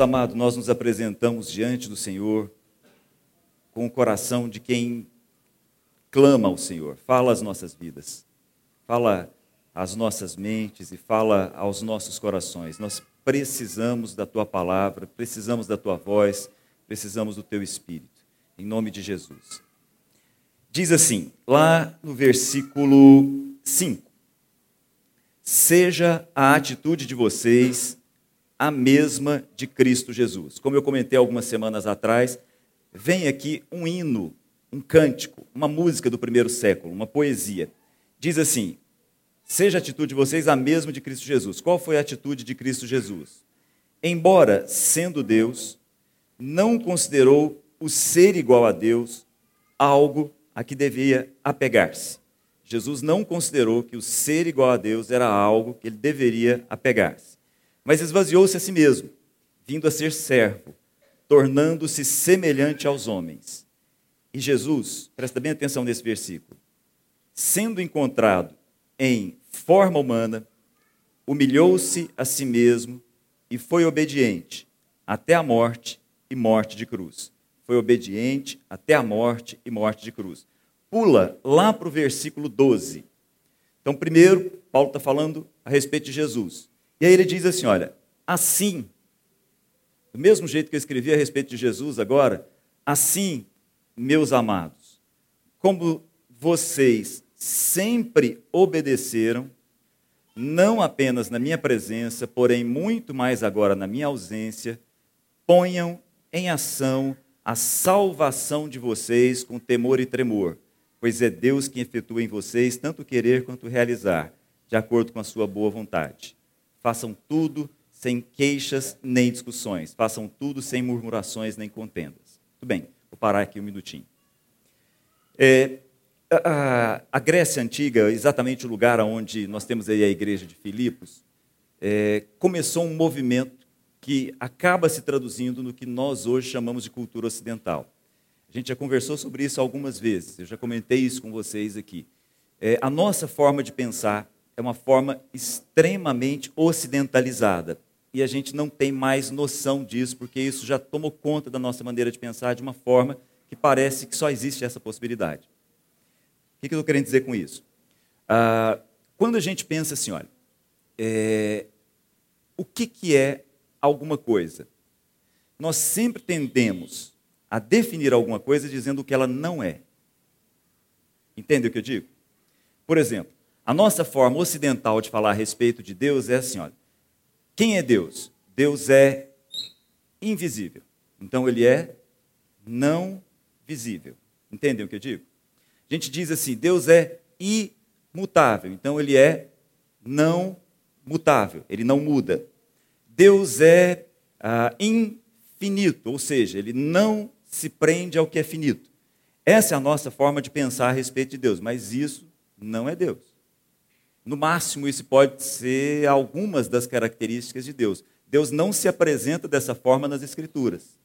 Amado, nós nos apresentamos diante do Senhor com o coração de quem clama ao Senhor. Fala às nossas vidas, fala às nossas mentes e fala aos nossos corações. Nós precisamos da tua palavra, precisamos da tua voz, precisamos do teu espírito. Em nome de Jesus. Diz assim, lá no versículo 5: Seja a atitude de vocês a mesma de Cristo Jesus. Como eu comentei algumas semanas atrás, vem aqui um hino, um cântico, uma música do primeiro século, uma poesia. Diz assim: Seja a atitude de vocês a mesma de Cristo Jesus. Qual foi a atitude de Cristo Jesus? Embora sendo Deus, não considerou o ser igual a Deus algo a que devia apegar-se. Jesus não considerou que o ser igual a Deus era algo que ele deveria apegar-se. Mas esvaziou-se a si mesmo, vindo a ser servo, tornando-se semelhante aos homens. E Jesus, presta bem atenção nesse versículo, sendo encontrado em forma humana, humilhou-se a si mesmo e foi obediente até a morte e morte de cruz. Foi obediente até a morte e morte de cruz. Pula lá para o versículo 12. Então, primeiro, Paulo está falando a respeito de Jesus. E aí ele diz assim: olha, assim, do mesmo jeito que eu escrevi a respeito de Jesus agora, assim, meus amados, como vocês sempre obedeceram, não apenas na minha presença, porém muito mais agora na minha ausência, ponham em ação a salvação de vocês com temor e tremor, pois é Deus quem efetua em vocês tanto querer quanto realizar, de acordo com a sua boa vontade. Façam tudo sem queixas nem discussões, façam tudo sem murmurações nem contendas. Tudo bem, vou parar aqui um minutinho. É, a, a, Grécia Antiga, exatamente o lugar onde nós temos aí a igreja de Filipos, é, começou um movimento que acaba se traduzindo no que nós hoje chamamos de cultura ocidental. A gente já conversou sobre isso algumas vezes, eu já comentei isso com vocês aqui. É, a nossa forma de pensar é uma forma extremamente ocidentalizada. E a gente não tem mais noção disso, porque isso já tomou conta da nossa maneira de pensar de uma forma que parece que só existe essa possibilidade. O que eu estou querendo dizer com isso? Ah, quando a gente pensa assim, olha, é, o que, que é alguma coisa? Nós sempre tendemos a definir alguma coisa dizendo o que ela não é. Entende o que eu digo? Por exemplo, a nossa forma ocidental de falar a respeito de Deus é assim: olha, quem é Deus? Deus é invisível. Então ele é não visível. Entendem o que eu digo? A gente diz assim: Deus é imutável, então ele é não mutável, ele não muda. Deus é ah, infinito, ou seja, ele não se prende ao que é finito. Essa é a nossa forma de pensar a respeito de Deus, mas isso não é Deus. No máximo, isso pode ser algumas das características de Deus. Deus não se apresenta dessa forma nas Escrituras.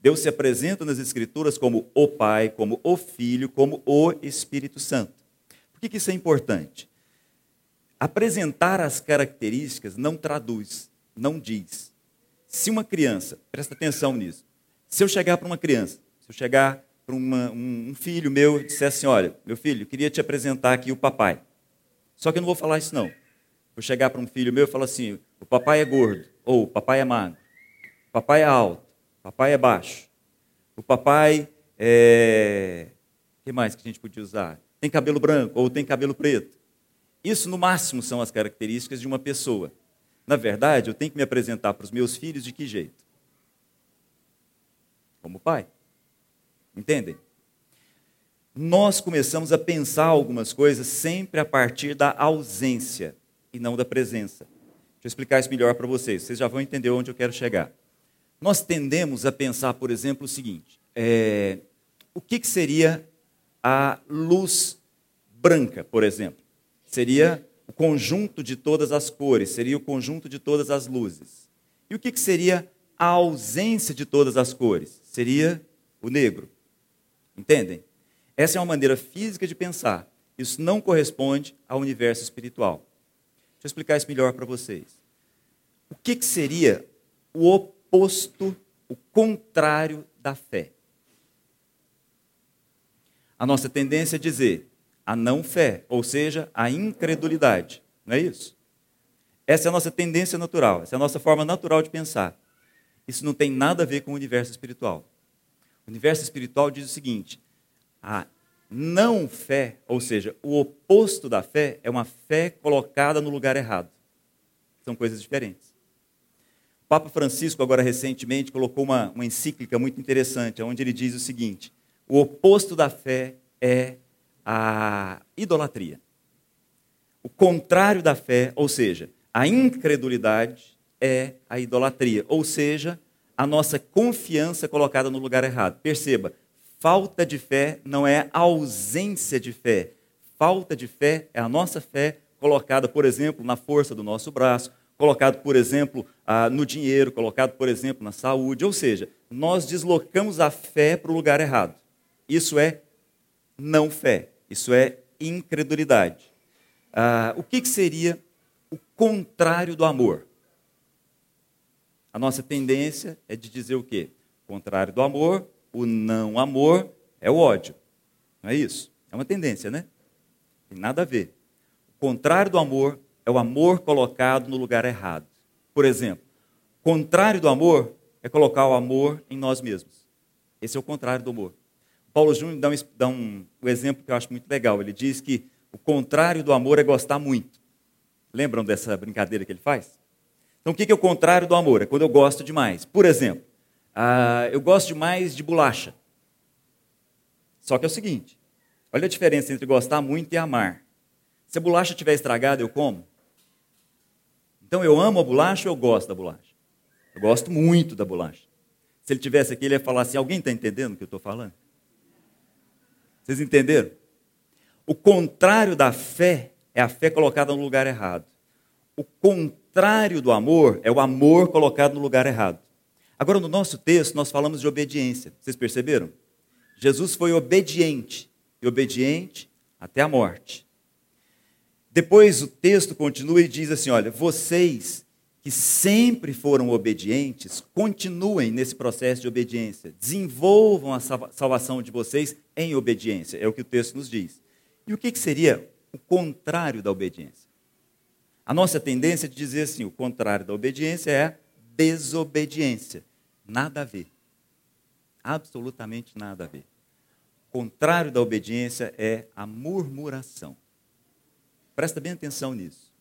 Deus se apresenta nas Escrituras como o Pai, como o Filho, como o Espírito Santo. Por que, isso é importante? Apresentar as características não traduz, não diz. Se uma criança, presta atenção nisso, se eu chegar para uma criança, se eu chegar para uma, um, filho meu e disser assim: olha, meu filho, queria te apresentar aqui o papai. Só que eu não vou falar isso, não. Vou chegar para um filho meu e falar assim: o papai é gordo, ou o papai é magro, o papai é alto, Papai é baixo. O papai é. O que mais que a gente podia usar? Tem cabelo branco ou tem cabelo preto. Isso, no máximo, são as características de uma pessoa. Na verdade, eu tenho que me apresentar para os meus filhos de que jeito? Como pai. Entendem? Nós começamos a pensar algumas coisas sempre a partir da ausência e não da presença. Deixa eu explicar isso melhor para vocês. Vocês já vão entender onde eu quero chegar. Nós tendemos a pensar, por exemplo, o seguinte: é, o que, que seria a luz branca, por exemplo? Seria o conjunto de todas as cores, seria o conjunto de todas as luzes. E o que, que seria a ausência de todas as cores? Seria o negro. Entendem? Essa é uma maneira física de pensar. Isso não corresponde ao universo espiritual. Deixa eu explicar isso melhor para vocês. O que, que seria o oposto, o contrário da fé. A nossa tendência é dizer a não fé, ou seja, a incredulidade. Não é isso? Essa é a nossa tendência natural, essa é a nossa forma natural de pensar. Isso não tem nada a ver com o universo espiritual. O universo espiritual diz o seguinte: a não fé, ou seja, o oposto da fé, é uma fé colocada no lugar errado. São coisas diferentes. O Papa Francisco, agora recentemente, colocou uma, uma encíclica muito interessante, onde ele diz o seguinte: o oposto da fé é a idolatria. O contrário da fé, ou seja, a incredulidade, é a idolatria, ou seja, a nossa confiança colocada no lugar errado. Perceba, falta de fé não é ausência de fé. Falta de fé é a nossa fé colocada, por exemplo, na força do nosso braço, colocado, por exemplo, no dinheiro, colocado, por exemplo, na saúde. Ou seja, nós deslocamos a fé para o lugar errado. Isso é não fé, isso é incredulidade. Ah, o que, que seria o contrário do amor? A nossa tendência é de dizer o quê? O contrário do amor, o não amor é o ódio. Não é isso? É uma tendência, né? Tem nada a ver. O contrário do amor é o amor colocado no lugar errado. Por exemplo, contrário do amor é colocar o amor em nós mesmos. Esse é o contrário do amor. Paulo Júnior dá, um, dá um, um exemplo que eu acho muito legal. Ele diz que o contrário do amor é gostar muito. Lembram dessa brincadeira que ele faz? Então, o que é o contrário do amor? É quando eu gosto demais. Por exemplo, uh, eu gosto demais de bolacha. Só que é o seguinte: olha a diferença entre gostar muito e amar. Se a bolacha estiver estragada, eu como? Então, eu amo a bolacha ou eu gosto da bolacha? Eu gosto muito da bolacha. Se ele tivesse aqui, ele ia falar assim: alguém está entendendo o que eu estou falando? Vocês entenderam? O contrário da fé é a fé colocada no lugar errado. O contrário do amor é o amor colocado no lugar errado. Agora, no nosso texto, nós falamos de obediência. Vocês perceberam? Jesus foi obediente, e obediente até a morte. Depois o texto continua e diz assim: olha, vocês que sempre foram obedientes, continuem nesse processo de obediência, desenvolvam a salvação de vocês em obediência, é o que o texto nos diz. E o que seria o contrário da obediência? A nossa tendência é de dizer assim: o contrário da obediência é desobediência. Nada a ver. Absolutamente nada a ver. O contrário da obediência é a murmuração. Presta bem atenção nisso.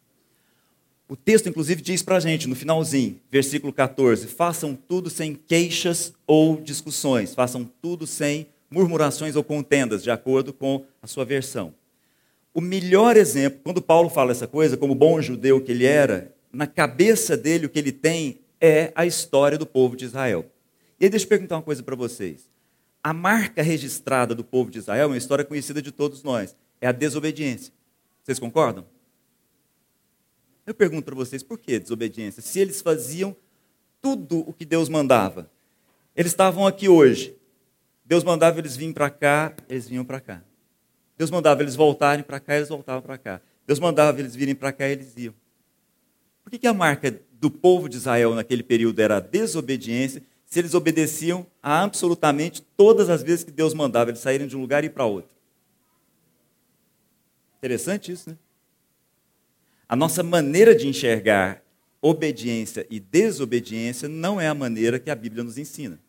O texto, inclusive, diz para a gente, no finalzinho, versículo 14: façam tudo sem queixas ou discussões, façam tudo sem murmurações ou contendas, de acordo com a sua versão. O melhor exemplo, quando Paulo fala essa coisa, como bom judeu que ele era, na cabeça dele o que ele tem é a história do povo de Israel. E aí deixa eu perguntar uma coisa para vocês. A marca registrada do povo de Israel é uma história conhecida de todos nós. É a desobediência. Vocês concordam? Eu pergunto para vocês, por que desobediência? Se eles faziam tudo o que Deus mandava. Eles estavam aqui hoje. Deus mandava eles virem para cá, eles vinham para cá. Deus mandava eles voltarem para cá, eles voltavam para cá. Deus mandava eles virem para cá, eles iam. Por que, que a marca do povo de Israel naquele período era a desobediência, se eles obedeciam a absolutamente todas as vezes que Deus mandava eles saírem de um lugar e ir para outro? Interessante isso, né? A nossa maneira de enxergar obediência e desobediência não é a maneira que a Bíblia nos ensina.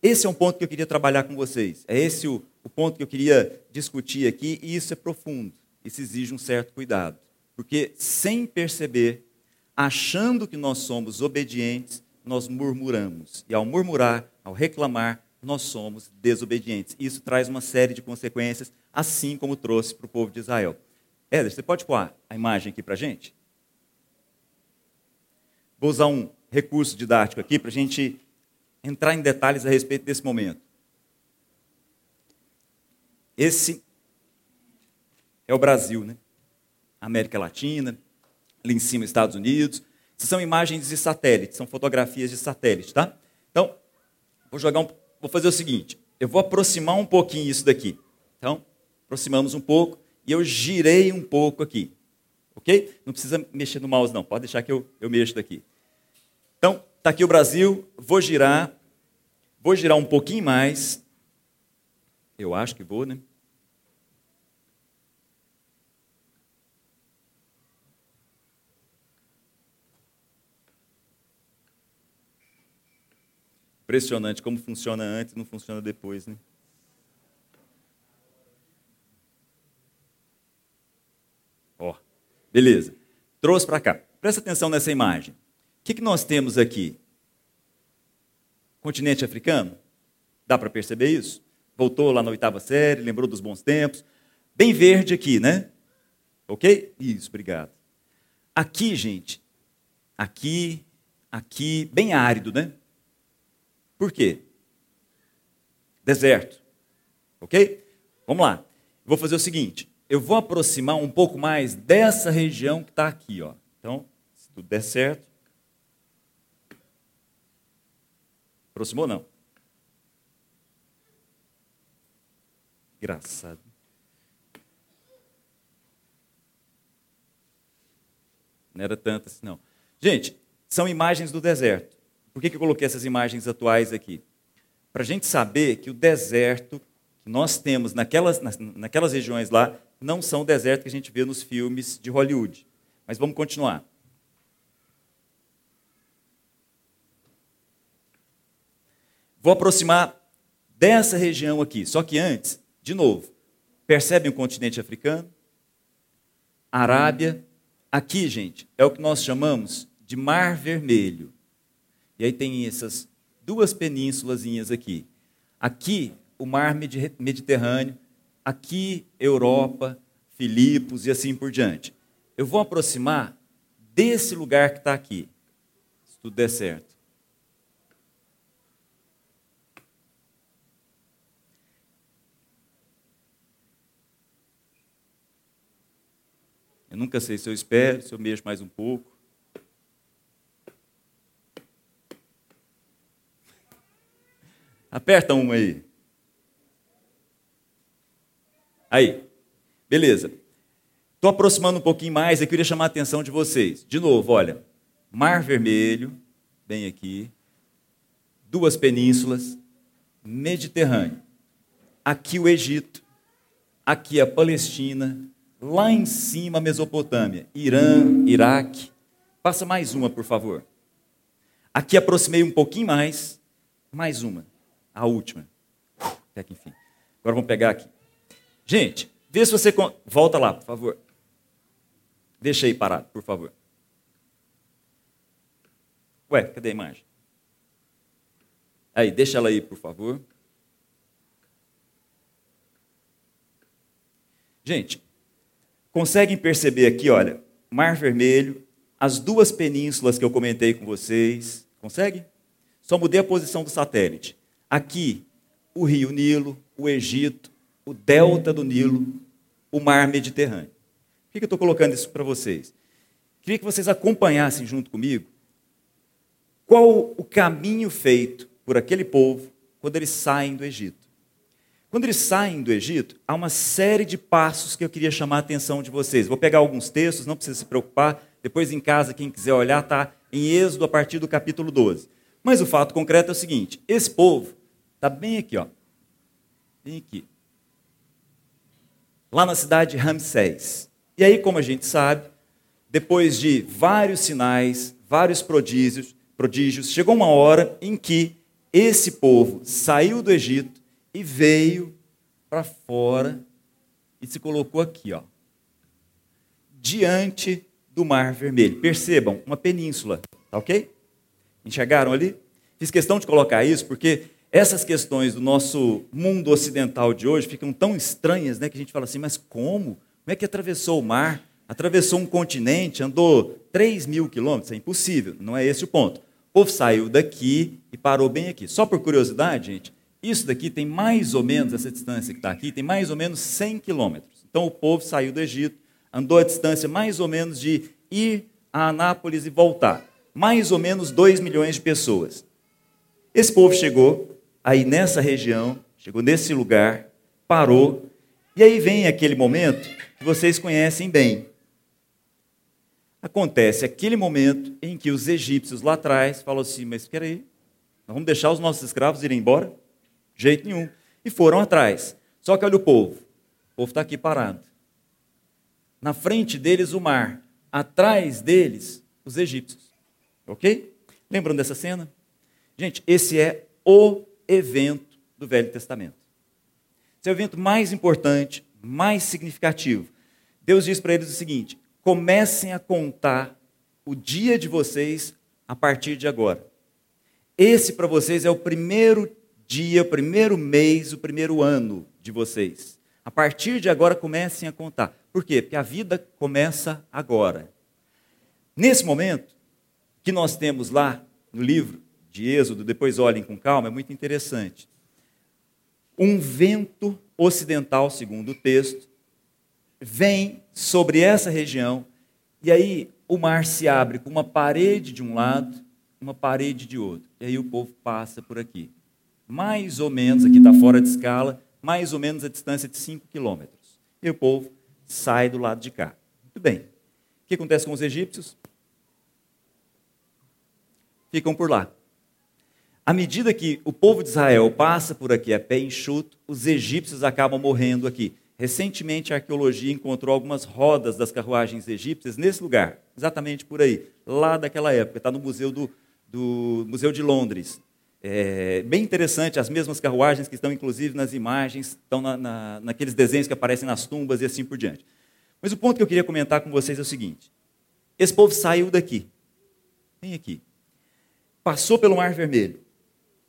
Esse é um ponto que eu queria trabalhar com vocês. É esse o, o ponto que eu queria discutir aqui, e isso é profundo. Isso exige um certo cuidado. Porque, sem perceber, achando que nós somos obedientes, nós murmuramos. E ao murmurar, ao reclamar, nós somos desobedientes. Isso traz uma série de consequências, assim como trouxe para o povo de Israel. Éder, você pode pôr a imagem aqui para a gente? Vou usar um recurso didático aqui para a gente entrar em detalhes a respeito desse momento. Esse é o Brasil, né? América Latina, ali em cima Estados Unidos. Essas são imagens de satélite, são fotografias de satélite, tá? Então, vou jogar um, vou fazer o seguinte, eu vou aproximar um pouquinho isso daqui. Então, aproximamos um pouco e eu girei um pouco aqui. OK? Não precisa mexer no mouse não, pode deixar que eu, eu mexo daqui. Então, tá aqui o Brasil, vou girar, vou girar um pouquinho mais. Eu acho que vou, né? Impressionante como funciona antes, não funciona depois, né? Ó, beleza. Trouxe para cá. Presta atenção nessa imagem. O que, que nós temos aqui? Continente africano? Dá para perceber isso? Voltou lá na oitava série, lembrou dos bons tempos. Bem verde aqui, né? Ok? Isso, obrigado. Aqui, gente, aqui, aqui, bem árido, né? Por quê? Deserto. Ok? Vamos lá. Vou fazer o seguinte: eu vou aproximar um pouco mais dessa região que está aqui. Ó. Então, se tudo der certo. Aproximou não? Engraçado. Não era tanto assim, não. Gente, são imagens do deserto. Por que, que eu coloquei essas imagens atuais aqui? Para a gente saber que o deserto que nós temos naquelas, naquelas regiões lá não são o deserto que a gente vê nos filmes de Hollywood. Mas vamos continuar. Vou aproximar dessa região aqui. Só que antes, de novo, percebem o continente africano? Arábia. Aqui, gente, é o que nós chamamos de Mar Vermelho. E aí tem essas duas penínsulas aqui. Aqui, o mar Mediterrâneo, aqui, Europa, Filipos e assim por diante. Eu vou aproximar desse lugar que está aqui, se tudo der certo. Eu nunca sei se eu espero, se eu mexo mais um pouco. Aperta uma aí. Aí. Beleza. Estou aproximando um pouquinho mais, eu queria chamar a atenção de vocês. De novo, olha. Mar Vermelho, bem aqui. Duas penínsulas. Mediterrâneo. Aqui o Egito. Aqui a Palestina. Lá em cima a Mesopotâmia. Irã, Iraque. Passa mais uma, por favor. Aqui aproximei um pouquinho mais. Mais uma a última. Até que enfim. Agora vamos pegar aqui. Gente, vê se você. Volta lá, por favor. Deixa aí parado, por favor. Ué, cadê a imagem? Aí, deixa ela aí, por favor. Gente, conseguem perceber aqui, olha, Mar Vermelho, as duas penínsulas que eu comentei com vocês. Consegue? Só mudei a posição do satélite. Aqui, o rio Nilo, o Egito, o delta do Nilo, o mar Mediterrâneo. Por que eu estou colocando isso para vocês? Queria que vocês acompanhassem junto comigo qual o caminho feito por aquele povo quando eles saem do Egito. Quando eles saem do Egito, há uma série de passos que eu queria chamar a atenção de vocês. Vou pegar alguns textos, não precisa se preocupar. Depois em casa, quem quiser olhar, está em Êxodo a partir do capítulo 12. Mas o fato concreto é o seguinte: esse povo Está bem aqui, ó. Bem aqui. Lá na cidade de Ramsés. E aí, como a gente sabe, depois de vários sinais, vários prodígios, prodígios, chegou uma hora em que esse povo saiu do Egito e veio para fora e se colocou aqui, ó, diante do Mar Vermelho. Percebam, uma península, tá ok? Enxergaram ali? Fiz questão de colocar isso porque essas questões do nosso mundo ocidental de hoje ficam tão estranhas, né, que a gente fala assim, mas como? Como é que atravessou o mar? Atravessou um continente, andou 3 mil quilômetros? É impossível, não é esse o ponto. O povo saiu daqui e parou bem aqui. Só por curiosidade, gente, isso daqui tem mais ou menos, essa distância que está aqui, tem mais ou menos 100 quilômetros. Então o povo saiu do Egito, andou a distância mais ou menos de ir a Anápolis e voltar. Mais ou menos 2 milhões de pessoas. Esse povo chegou, aí nessa região, chegou nesse lugar, parou, e aí vem aquele momento que vocês conhecem bem. Acontece aquele momento em que os egípcios lá atrás falam assim: Mas espera aí, vamos deixar os nossos escravos irem embora? De jeito nenhum. E foram atrás. Só que olha o povo. O povo está aqui parado. Na frente deles o mar. Atrás deles os egípcios. Ok? Lembram dessa cena? Gente, esse é o evento do Velho Testamento. Esse é o evento mais importante, mais significativo. Deus diz para eles o seguinte: comecem a contar o dia de vocês a partir de agora. Esse para vocês é o primeiro dia, o primeiro mês, o primeiro ano de vocês. A partir de agora comecem a contar. Por quê? Porque a vida começa agora. Nesse momento que nós temos lá no livro de Êxodo, depois olhem com calma, é muito interessante. Um vento ocidental, segundo o texto, vem sobre essa região e aí o mar se abre com uma parede de um lado, uma parede de outro. E aí o povo passa por aqui. Mais ou menos, aqui está fora de escala, mais ou menos a distância de 5 quilômetros. E o povo sai do lado de cá. Muito bem. O que acontece com os egípcios? Ficam por lá. À medida que o povo de Israel passa por aqui a pé enxuto, os egípcios acabam morrendo aqui. Recentemente, a arqueologia encontrou algumas rodas das carruagens egípcias nesse lugar, exatamente por aí, lá daquela época. Está no Museu, do, do Museu de Londres. É bem interessante, as mesmas carruagens que estão inclusive nas imagens, estão na, na, naqueles desenhos que aparecem nas tumbas e assim por diante. Mas o ponto que eu queria comentar com vocês é o seguinte: esse povo saiu daqui, vem aqui, passou pelo Mar Vermelho,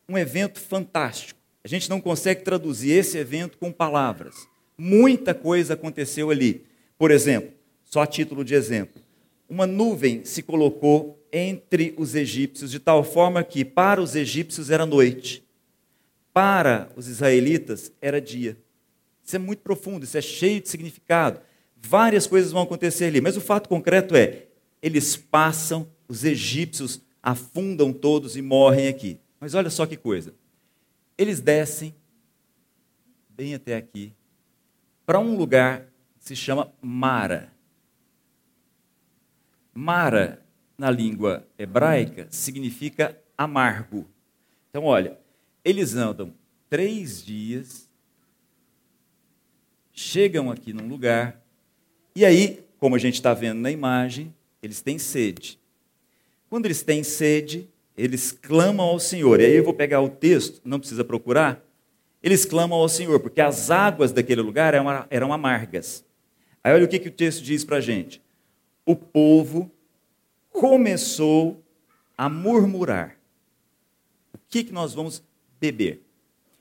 um evento fantástico. A gente não consegue traduzir esse evento com palavras. Muita coisa aconteceu ali. Por exemplo, só a título de exemplo, uma nuvem se colocou entre os egípcios de tal forma que para os egípcios era noite, para os israelitas era dia. Isso é muito profundo, isso é cheio de significado. Várias coisas vão acontecer ali, mas o fato concreto é: eles passam, os egípcios afundam todos e morrem aqui. Mas olha só que coisa. Eles descem bem até aqui, para um lugar que se chama Mara. Mara, na língua hebraica, significa amargo. Então, olha, eles andam três dias, chegam aqui num lugar, e aí, como a gente está vendo na imagem, eles têm sede. Quando eles têm sede, eles clamam ao Senhor. E aí eu vou pegar o texto, não precisa procurar, eles clamam ao Senhor, porque as águas daquele lugar eram, eram amargas. Aí olha o que, que o texto diz para a gente. O povo começou a murmurar. O que, que nós vamos beber?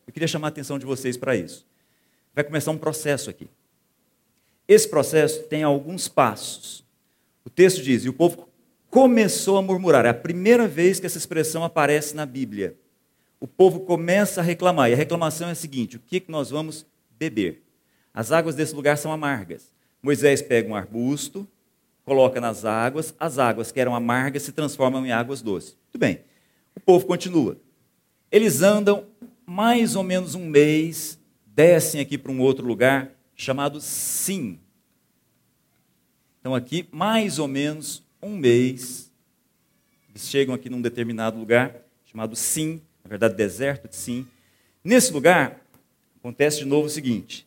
Eu queria chamar a atenção de vocês para isso. Vai começar um processo aqui. Esse processo tem alguns passos. O texto diz: e o povo começou a murmurar. É a primeira vez que essa expressão aparece na Bíblia o povo começa a reclamar. E a reclamação é a seguinte: o que, que nós vamos beber? As águas desse lugar são amargas. Moisés pega um arbusto, coloca nas águas, as águas que eram amargas se transformam em águas doces. Muito bem. O povo continua. Eles andam mais ou menos um mês, descem aqui para um outro lugar chamado Sim. Então, aqui, mais ou menos um mês, eles chegam aqui num determinado lugar chamado Sim na verdade, deserto de Sim. Nesse lugar, acontece de novo o seguinte: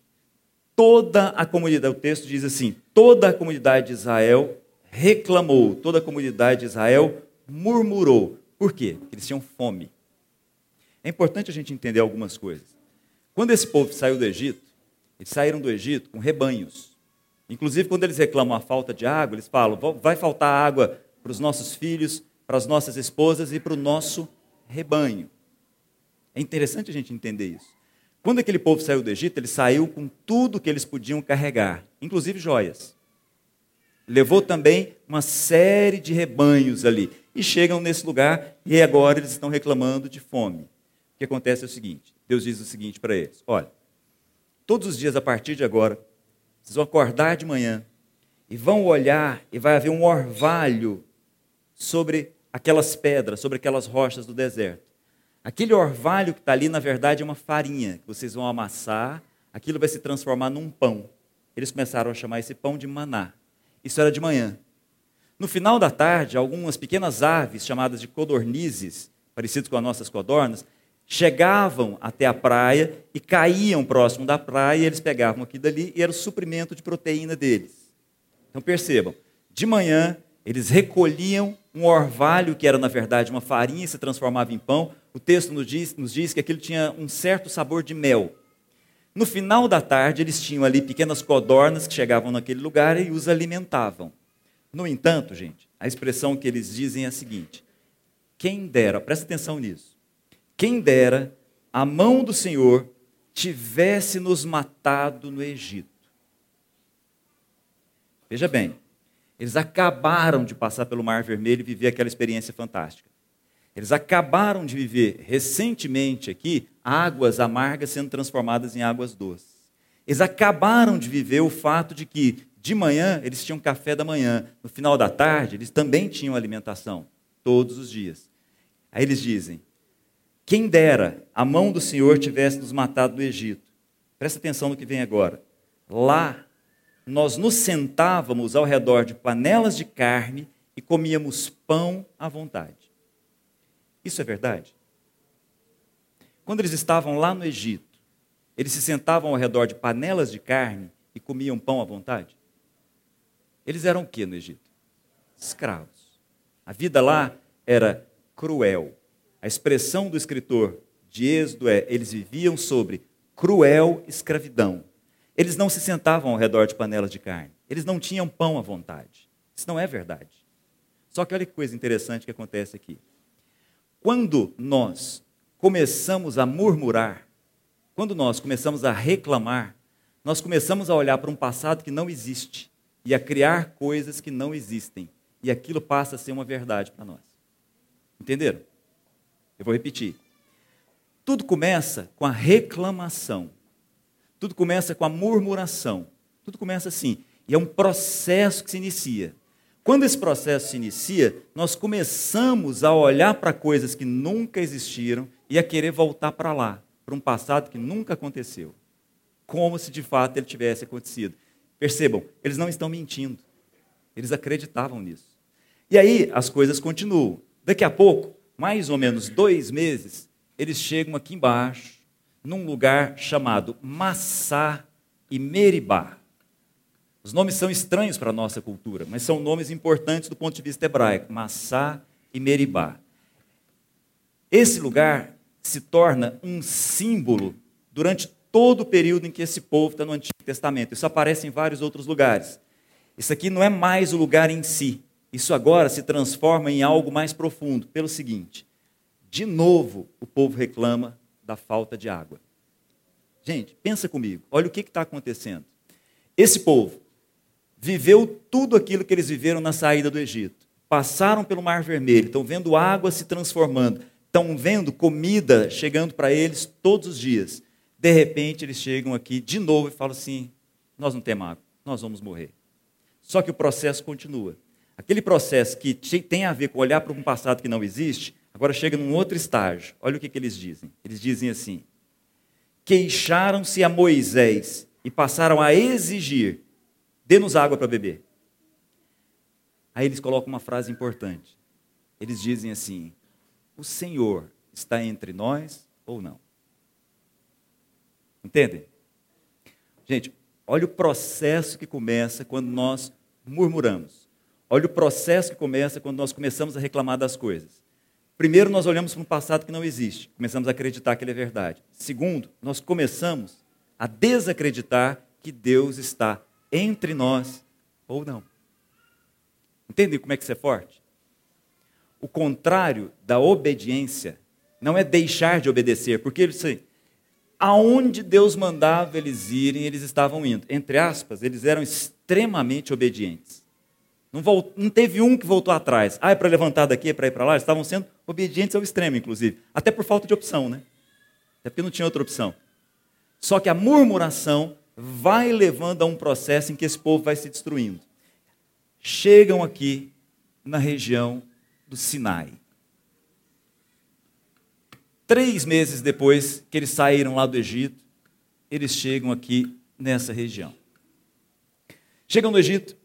toda a comunidade, o texto diz assim: toda a comunidade de Israel reclamou, toda a comunidade de Israel murmurou. Por quê? Porque eles tinham fome. É importante a gente entender algumas coisas. Quando esse povo saiu do Egito, eles saíram do Egito com rebanhos. Inclusive, quando eles reclamam a falta de água, eles falam: vai faltar água para os nossos filhos, para as nossas esposas e para o nosso rebanho. É interessante a gente entender isso. Quando aquele povo saiu do Egito, ele saiu com tudo que eles podiam carregar, inclusive joias. Levou também uma série de rebanhos ali. E chegam nesse lugar e agora eles estão reclamando de fome. O que acontece é o seguinte: Deus diz o seguinte para eles: olha, todos os dias a partir de agora, vocês vão acordar de manhã e vão olhar e vai haver um orvalho sobre aquelas pedras, sobre aquelas rochas do deserto. Aquele orvalho que está ali, na verdade, é uma farinha que vocês vão amassar, aquilo vai se transformar num pão. Eles começaram a chamar esse pão de maná. Isso era de manhã. No final da tarde, algumas pequenas aves, chamadas de codornizes, parecidas com as nossas codornas, chegavam até a praia e caíam próximo da praia, eles pegavam aqui dali e era o suprimento de proteína deles. Então percebam, de manhã eles recolhiam um orvalho que era na verdade uma farinha e se transformava em pão. O texto nos diz, nos diz que aquilo tinha um certo sabor de mel. No final da tarde, eles tinham ali pequenas codornas que chegavam naquele lugar e os alimentavam. No entanto, gente, a expressão que eles dizem é a seguinte: quem dera, presta atenção nisso, quem dera a mão do Senhor tivesse nos matado no Egito. Veja bem, eles acabaram de passar pelo Mar Vermelho e viver aquela experiência fantástica. Eles acabaram de viver recentemente aqui águas amargas sendo transformadas em águas doces. Eles acabaram de viver o fato de que de manhã eles tinham café da manhã, no final da tarde eles também tinham alimentação, todos os dias. Aí eles dizem: quem dera a mão do Senhor tivesse nos matado no Egito. Presta atenção no que vem agora. Lá nós nos sentávamos ao redor de panelas de carne e comíamos pão à vontade. Isso é verdade? Quando eles estavam lá no Egito, eles se sentavam ao redor de panelas de carne e comiam pão à vontade? Eles eram o que no Egito? Escravos. A vida lá era cruel. A expressão do escritor de Êxodo é: eles viviam sobre cruel escravidão. Eles não se sentavam ao redor de panelas de carne. Eles não tinham pão à vontade. Isso não é verdade. Só que olha que coisa interessante que acontece aqui. Quando nós começamos a murmurar, quando nós começamos a reclamar, nós começamos a olhar para um passado que não existe e a criar coisas que não existem. E aquilo passa a ser uma verdade para nós. Entenderam? Eu vou repetir. Tudo começa com a reclamação. Tudo começa com a murmuração. Tudo começa assim. E é um processo que se inicia. Quando esse processo se inicia, nós começamos a olhar para coisas que nunca existiram e a querer voltar para lá, para um passado que nunca aconteceu, como se de fato ele tivesse acontecido. Percebam, eles não estão mentindo, eles acreditavam nisso. E aí as coisas continuam. Daqui a pouco, mais ou menos dois meses, eles chegam aqui embaixo, num lugar chamado Massá e Meribá. Os nomes são estranhos para a nossa cultura, mas são nomes importantes do ponto de vista hebraico, Massá e Meribá. Esse lugar se torna um símbolo durante todo o período em que esse povo está no Antigo Testamento. Isso aparece em vários outros lugares. Isso aqui não é mais o lugar em si. Isso agora se transforma em algo mais profundo, pelo seguinte: de novo o povo reclama da falta de água. Gente, pensa comigo, olha o que está acontecendo. Esse povo viveu tudo aquilo que eles viveram na saída do Egito. Passaram pelo Mar Vermelho, estão vendo água se transformando, estão vendo comida chegando para eles todos os dias. De repente, eles chegam aqui de novo e falam assim: Nós não temos água, nós vamos morrer. Só que o processo continua. Aquele processo que tem a ver com olhar para um passado que não existe, agora chega num outro estágio. Olha o que, que eles dizem. Eles dizem assim: Queixaram-se a Moisés e passaram a exigir dê-nos água para beber. Aí eles colocam uma frase importante. Eles dizem assim: O Senhor está entre nós ou não? Entendem? Gente, olha o processo que começa quando nós murmuramos. Olha o processo que começa quando nós começamos a reclamar das coisas. Primeiro, nós olhamos para um passado que não existe, começamos a acreditar que ele é verdade. Segundo, nós começamos a desacreditar que Deus está entre nós ou não. Entende como é que isso é forte? O contrário da obediência não é deixar de obedecer, porque eles aonde Deus mandava eles irem, eles estavam indo. Entre aspas, eles eram extremamente obedientes. Não, não teve um que voltou atrás. Ah, é para levantar daqui, é para ir para lá. Eles estavam sendo obedientes ao extremo, inclusive. Até por falta de opção, né? Até porque não tinha outra opção. Só que a murmuração vai levando a um processo em que esse povo vai se destruindo. Chegam aqui na região do Sinai. Três meses depois que eles saíram lá do Egito, eles chegam aqui nessa região. Chegam no Egito,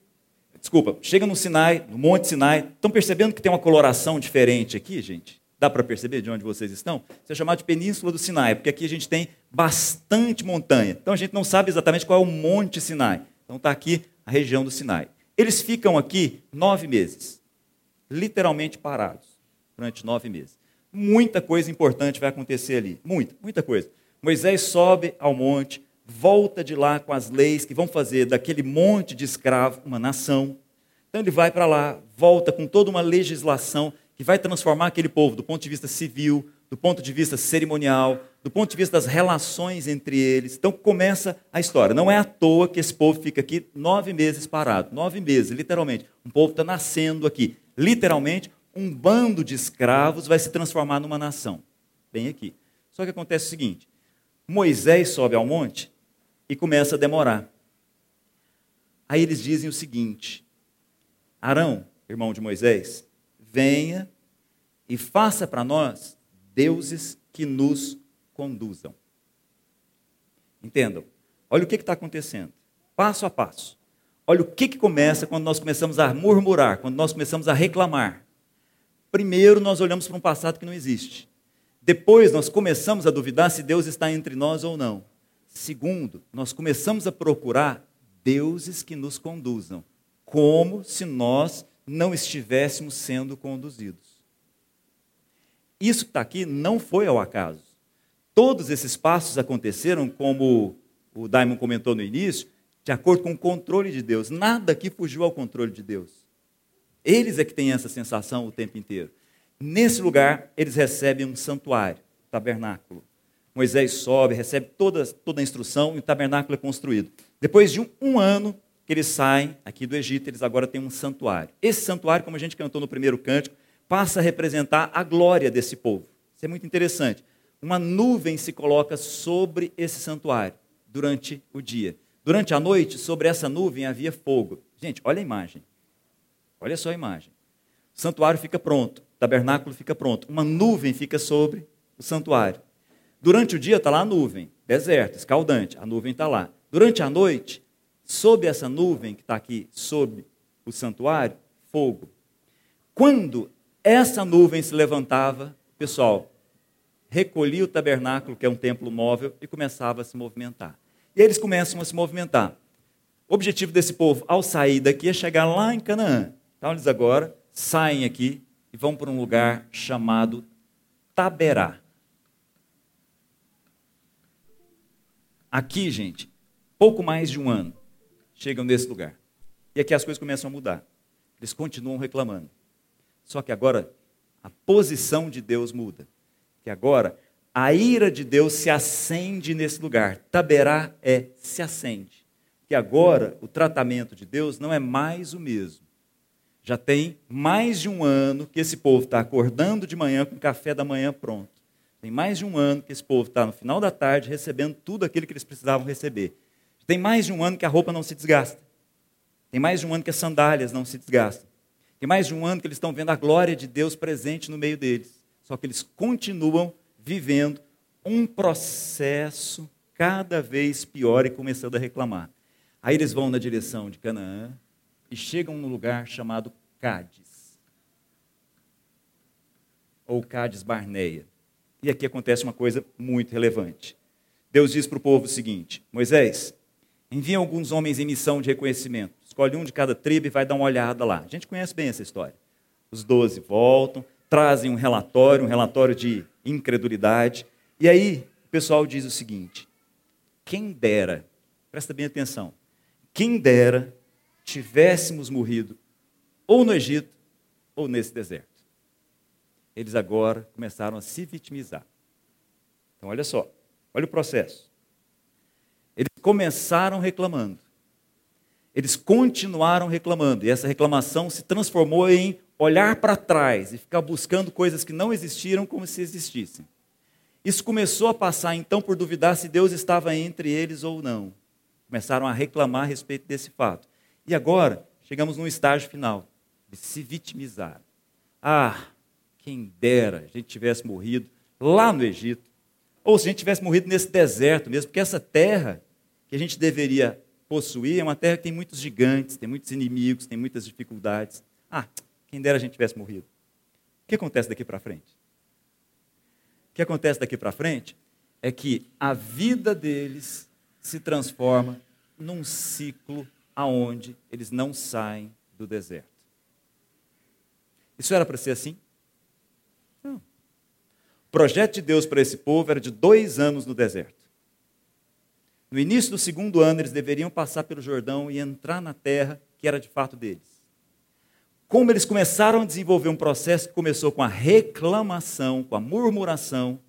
desculpa, chega no Sinai, no Monte Sinai. Estão percebendo que tem uma coloração diferente aqui, gente? Dá para perceber de onde vocês estão? Isso é chamado de Península do Sinai, porque aqui a gente tem bastante montanha. Então a gente não sabe exatamente qual é o Monte Sinai. Então está aqui a região do Sinai. Eles ficam aqui nove meses, literalmente parados, durante nove meses. Muita coisa importante vai acontecer ali, muita, muita coisa. Moisés sobe ao monte, volta de lá com as leis que vão fazer daquele monte de escravo uma nação. Então ele vai para lá, volta com toda uma legislação que vai transformar aquele povo do ponto de vista civil, do ponto de vista cerimonial, do ponto de vista das relações entre eles. Então começa a história. Não é à toa que esse povo fica aqui nove meses parado. Nove meses, literalmente. Um povo está nascendo aqui. Literalmente, um bando de escravos vai se transformar numa nação. Bem aqui. Só que acontece o seguinte: Moisés sobe ao monte e começa a demorar. Aí eles dizem o seguinte: Arão, irmão de Moisés, venha e faça para nós deuses que nos conduzam. Entendam? Olha o que está acontecendo, passo a passo. Olha o que, que começa quando nós começamos a murmurar, quando nós começamos a reclamar. Primeiro, nós olhamos para um passado que não existe. Depois, nós começamos a duvidar se Deus está entre nós ou não. Segundo, nós começamos a procurar deuses que nos conduzam, como se nós não estivéssemos sendo conduzidos. Isso que está aqui não foi ao acaso. Todos esses passos aconteceram, como o Daimon comentou no início, de acordo com o controle de Deus. Nada aqui fugiu ao controle de Deus. Eles é que têm essa sensação o tempo inteiro. Nesse lugar, eles recebem um santuário, tabernáculo. Moisés sobe, recebe toda, toda a instrução e o tabernáculo é construído. Depois de um, um ano, que eles saem aqui do Egito, eles agora têm um santuário. Esse santuário, como a gente cantou no primeiro cântico, passa a representar a glória desse povo. Isso é muito interessante. Uma nuvem se coloca sobre esse santuário durante o dia. Durante a noite, sobre essa nuvem havia fogo. Gente, olha a imagem. Olha só a imagem. O santuário fica pronto, o tabernáculo fica pronto. Uma nuvem fica sobre o santuário. Durante o dia está lá a nuvem, deserto, escaldante, a nuvem está lá. Durante a noite, sob essa nuvem que está aqui, sob o santuário, fogo. Quando essa nuvem se levantava, pessoal, recolhia o tabernáculo, que é um templo móvel, e começava a se movimentar. E eles começam a se movimentar. O objetivo desse povo, ao sair daqui, é chegar lá em Canaã. Então, eles agora saem aqui e vão para um lugar chamado Taberá. Aqui, gente, pouco mais de um ano chegam nesse lugar. E aqui as coisas começam a mudar. Eles continuam reclamando. Só que agora a posição de Deus muda. Que agora a ira de Deus se acende nesse lugar. Taberá é se acende. Que agora o tratamento de Deus não é mais o mesmo. Já tem mais de um ano que esse povo está acordando de manhã com o café da manhã pronto. Tem mais de um ano que esse povo está no final da tarde recebendo tudo aquilo que eles precisavam receber. Tem mais de um ano que a roupa não se desgasta. Tem mais de um ano que as sandálias não se desgastam. Tem mais de um ano que eles estão vendo a glória de Deus presente no meio deles. Só que eles continuam vivendo um processo cada vez pior e começando a reclamar. Aí eles vão na direção de Canaã e chegam num lugar chamado Cádiz. Ou Cádiz Barneia. E aqui acontece uma coisa muito relevante. Deus diz para o povo o seguinte: Moisés, envia alguns homens em missão de reconhecimento. Escolhe um de cada tribo e vai dar uma olhada lá. A gente conhece bem essa história. Os doze voltam, trazem um relatório, um relatório de incredulidade. E aí o pessoal diz o seguinte: quem dera, presta bem atenção, quem dera tivéssemos morrido ou no Egito ou nesse deserto. Eles agora começaram a se vitimizar. Então, olha só, olha o processo. Eles começaram reclamando. Eles continuaram reclamando. E essa reclamação se transformou em olhar para trás e ficar buscando coisas que não existiram como se existissem. Isso começou a passar então por duvidar se Deus estava entre eles ou não. Começaram a reclamar a respeito desse fato. E agora, chegamos num estágio final de se vitimizar. Ah, quem dera a gente tivesse morrido lá no Egito, ou se a gente tivesse morrido nesse deserto mesmo, porque essa terra que a gente deveria possuir é uma terra que tem muitos gigantes, tem muitos inimigos, tem muitas dificuldades. Ah, quem dera a gente tivesse morrido. O que acontece daqui para frente? O que acontece daqui para frente é que a vida deles se transforma num ciclo aonde eles não saem do deserto. Isso era para ser assim? Projeto de Deus para esse povo era de dois anos no deserto. No início do segundo ano, eles deveriam passar pelo Jordão e entrar na terra que era de fato deles. Como eles começaram a desenvolver um processo que começou com a reclamação, com a murmuração,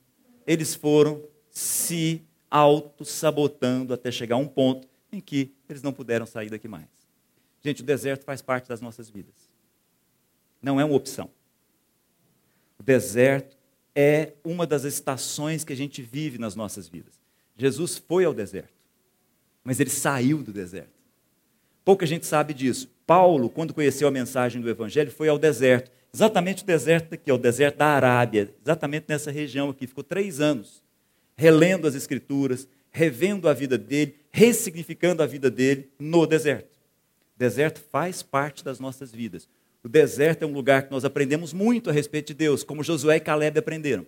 eles foram se auto-sabotando até chegar a um ponto em que eles não puderam sair daqui mais. Gente, o deserto faz parte das nossas vidas. Não é uma opção. O deserto é uma das estações que a gente vive nas nossas vidas. Jesus foi ao deserto, mas ele saiu do deserto. Pouca gente sabe disso. Paulo, quando conheceu a mensagem do Evangelho, foi ao deserto. Exatamente o deserto aqui, o deserto da Arábia, exatamente nessa região aqui. Ficou três anos relendo as Escrituras, revendo a vida dele, ressignificando a vida dele no deserto. O deserto faz parte das nossas vidas. O deserto é um lugar que nós aprendemos muito a respeito de Deus, como Josué e Caleb aprenderam.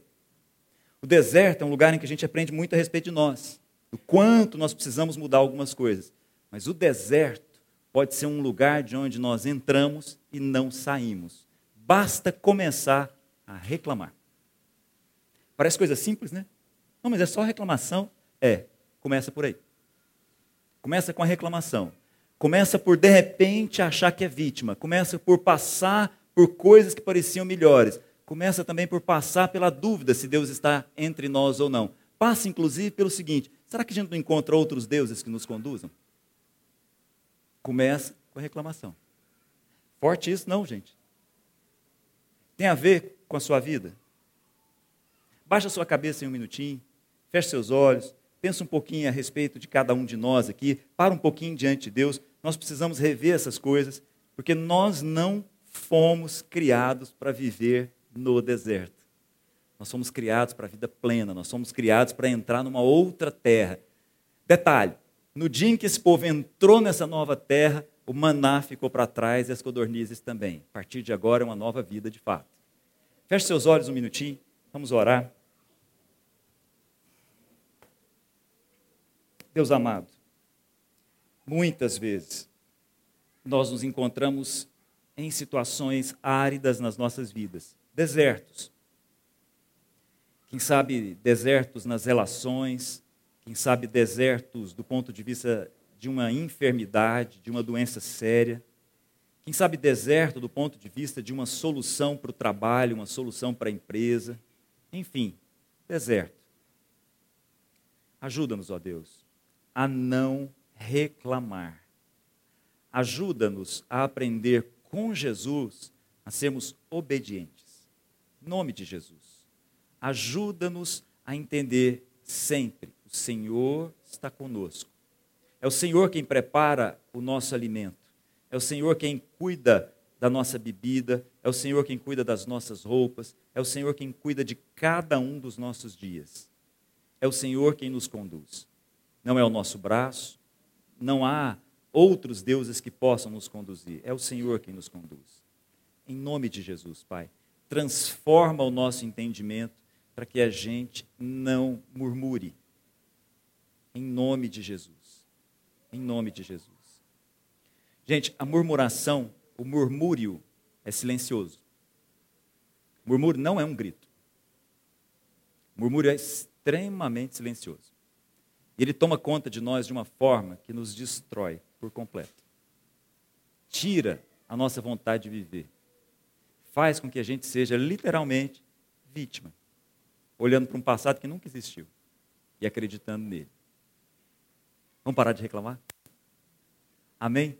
O deserto é um lugar em que a gente aprende muito a respeito de nós, do quanto nós precisamos mudar algumas coisas. Mas o deserto pode ser um lugar de onde nós entramos e não saímos. Basta começar a reclamar. Parece coisa simples, né? Não, mas é só reclamação. É, começa por aí. Começa com a reclamação. Começa por, de repente, achar que é vítima. Começa por passar por coisas que pareciam melhores. Começa também por passar pela dúvida se Deus está entre nós ou não. Passa, inclusive, pelo seguinte: será que a gente não encontra outros deuses que nos conduzam? Começa com a reclamação. Forte isso, não, gente. Tem a ver com a sua vida. Baixa sua cabeça em um minutinho. Feche seus olhos, pensa um pouquinho a respeito de cada um de nós aqui, para um pouquinho diante de Deus. Nós precisamos rever essas coisas, porque nós não fomos criados para viver no deserto. Nós somos criados para a vida plena, nós somos criados para entrar numa outra terra. Detalhe: no dia em que esse povo entrou nessa nova terra, o maná ficou para trás e as codornizes também. A partir de agora é uma nova vida de fato. Feche seus olhos um minutinho, vamos orar. Deus amado, muitas vezes nós nos encontramos em situações áridas nas nossas vidas, desertos. Quem sabe desertos nas relações, quem sabe desertos do ponto de vista de uma enfermidade, de uma doença séria. Quem sabe deserto do ponto de vista de uma solução para o trabalho, uma solução para a empresa. Enfim, deserto. Ajuda-nos, ó Deus, a não reclamar. Ajuda-nos a aprender com Jesus a sermos obedientes. Em nome de Jesus. Ajuda-nos a entender sempre: o Senhor está conosco. É o Senhor quem prepara o nosso alimento. É o Senhor quem cuida da nossa bebida. É o Senhor quem cuida das nossas roupas. É o Senhor quem cuida de cada um dos nossos dias. É o Senhor quem nos conduz não é o nosso braço, não há outros deuses que possam nos conduzir, é o Senhor quem nos conduz. Em nome de Jesus, Pai, transforma o nosso entendimento para que a gente não murmure. Em nome de Jesus. Em nome de Jesus. Gente, a murmuração, o murmúrio é silencioso. Murmúrio não é um grito. Murmúrio é extremamente silencioso. E ele toma conta de nós de uma forma que nos destrói por completo. Tira a nossa vontade de viver. Faz com que a gente seja literalmente vítima, olhando para um passado que nunca existiu e acreditando nele. Vamos parar de reclamar? Amém?